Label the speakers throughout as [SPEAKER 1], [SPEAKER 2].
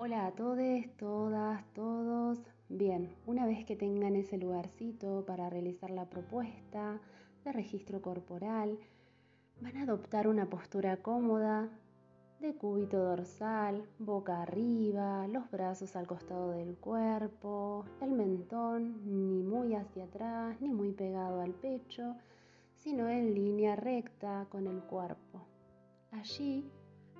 [SPEAKER 1] Hola a todos, todas, todos. Bien, una vez que tengan ese lugarcito para realizar la propuesta de registro corporal, van a adoptar una postura cómoda de cúbito dorsal, boca arriba, los brazos al costado del cuerpo, el mentón ni muy hacia atrás ni muy pegado al pecho, sino en línea recta con el cuerpo. Allí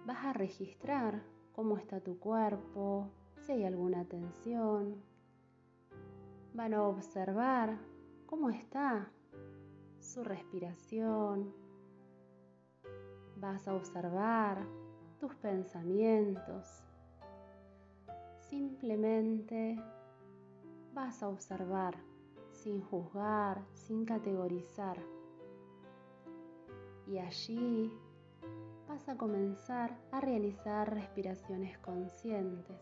[SPEAKER 1] vas a registrar cómo está tu cuerpo, si hay alguna tensión. Van a observar cómo está su respiración. Vas a observar tus pensamientos. Simplemente vas a observar sin juzgar, sin categorizar. Y allí vas a comenzar a realizar respiraciones conscientes.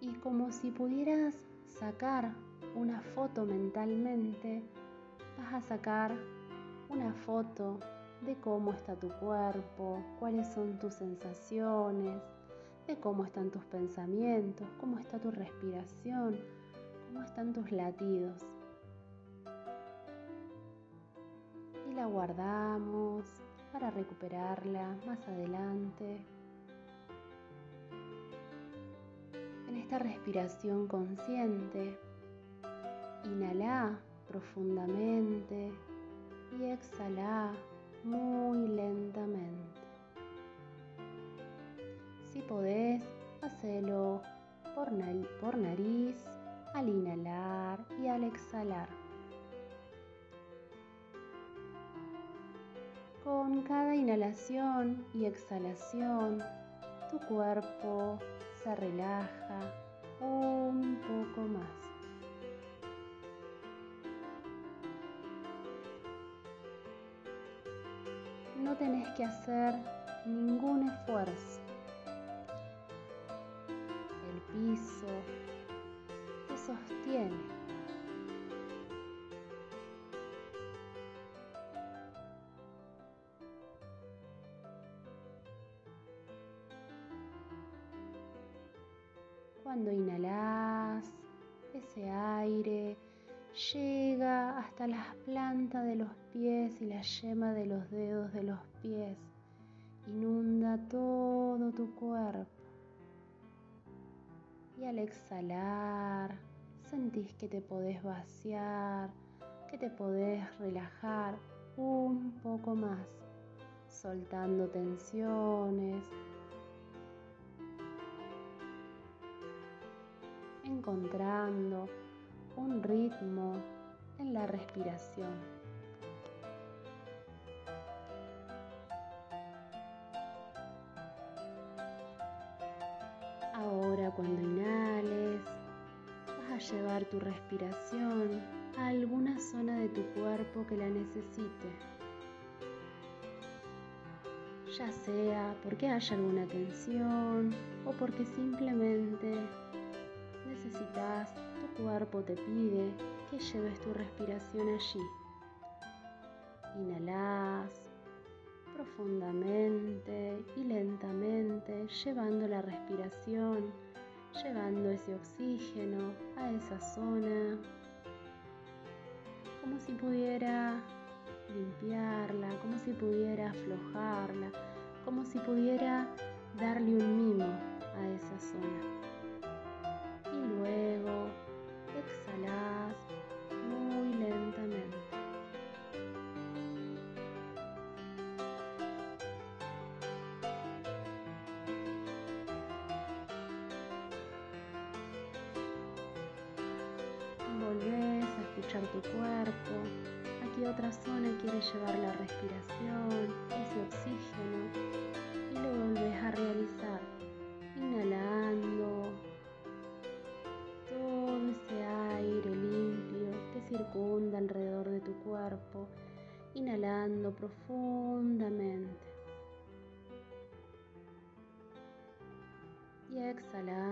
[SPEAKER 1] Y como si pudieras sacar una foto mentalmente, vas a sacar una foto de cómo está tu cuerpo, cuáles son tus sensaciones, de cómo están tus pensamientos, cómo está tu respiración, cómo están tus latidos. Y la guardamos para recuperarla más adelante. En esta respiración consciente, inhala profundamente y exhala muy lentamente. Si podés, hacelo por, nariz al inhalar y al exhalar. Con cada inhalación y exhalación, tu cuerpo se relaja un poco más. No tenés que hacer ningún esfuerzo. Cuando inhalas, ese aire llega hasta las plantas de los pies y la yema de los dedos de los pies. Inunda todo tu cuerpo. Y al exhalar, sentís que te podés vaciar, que te podés relajar un poco más, soltando tensiones, encontrando un ritmo en la respiración. Ahora cuando inhales, vas a llevar tu respiración a alguna zona de tu cuerpo que la necesite. Ya sea porque haya alguna tensión o porque simplemente necesitas, tu cuerpo te pide que lleves tu respiración allí. Inhalas profundamente y lentamente, llevando la respiración, llevando ese oxígeno a esa zona, como si pudiera limpiarla, como si pudiera aflojarla, como si pudiera darle un mimo a esa zona escuchar tu cuerpo. Aquí otra zona quiere llevar la respiración, ese oxígeno y lo volvés a realizar. Inhalando. Circunda alrededor de tu cuerpo, inhalando profundamente. Y exhalando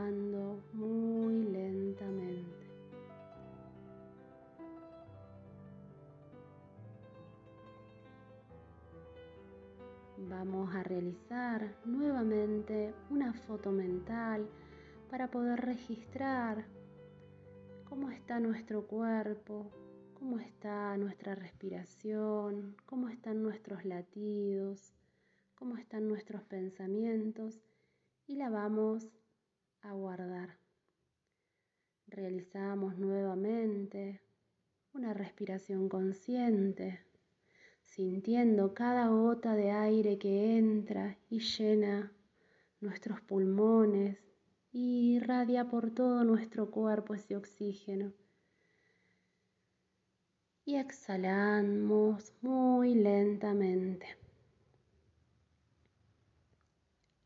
[SPEAKER 1] Vamos a realizar nuevamente una foto mental para poder registrar cómo está nuestro cuerpo, cómo está nuestra respiración, cómo están nuestros latidos, cómo están nuestros pensamientos y la vamos a guardar. Realizamos nuevamente una respiración consciente, sintiendo cada gota de aire que entra y llena nuestros pulmones y irradia por todo nuestro cuerpo ese oxígeno. Y exhalamos muy lentamente.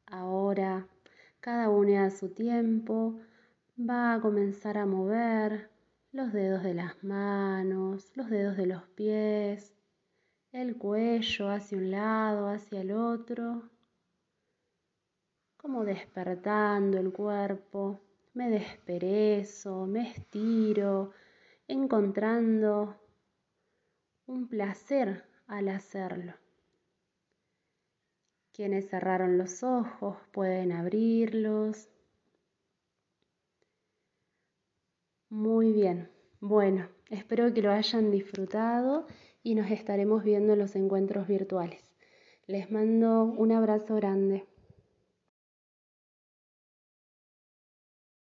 [SPEAKER 1] Ahora, cada uno a su tiempo va a comenzar a mover los dedos de las manos, los dedos de los pies, el cuello hacia un lado, hacia el otro, como despertando el cuerpo. Me desperezo, me estiro, encontrando un placer al hacerlo. Quienes cerraron los ojos pueden abrirlos. Muy bien. Bueno, espero que lo hayan disfrutado y nos estaremos viendo en los encuentros virtuales. Les mando un abrazo grande.